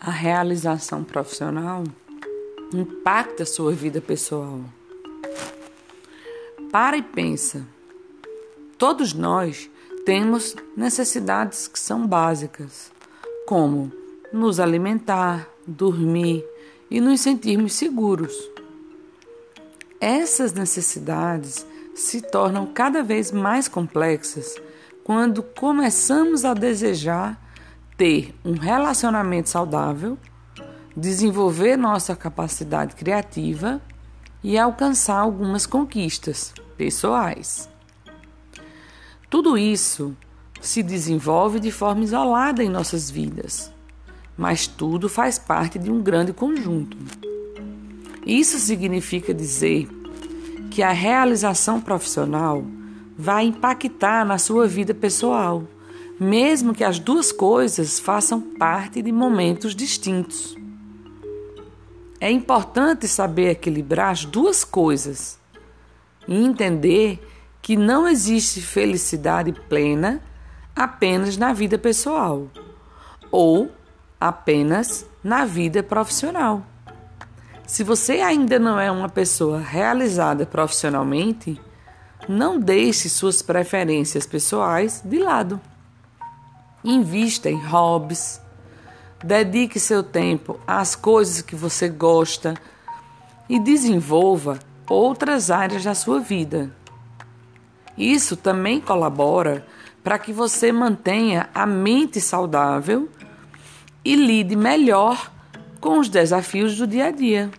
A realização profissional impacta a sua vida pessoal. Para e pensa. Todos nós temos necessidades que são básicas, como nos alimentar, dormir e nos sentirmos seguros. Essas necessidades se tornam cada vez mais complexas quando começamos a desejar ter um relacionamento saudável, desenvolver nossa capacidade criativa e alcançar algumas conquistas pessoais. Tudo isso se desenvolve de forma isolada em nossas vidas, mas tudo faz parte de um grande conjunto. Isso significa dizer que a realização profissional vai impactar na sua vida pessoal mesmo que as duas coisas façam parte de momentos distintos. É importante saber equilibrar as duas coisas e entender que não existe felicidade plena apenas na vida pessoal ou apenas na vida profissional. Se você ainda não é uma pessoa realizada profissionalmente, não deixe suas preferências pessoais de lado. Invista em hobbies. Dedique seu tempo às coisas que você gosta e desenvolva outras áreas da sua vida. Isso também colabora para que você mantenha a mente saudável e lide melhor com os desafios do dia a dia.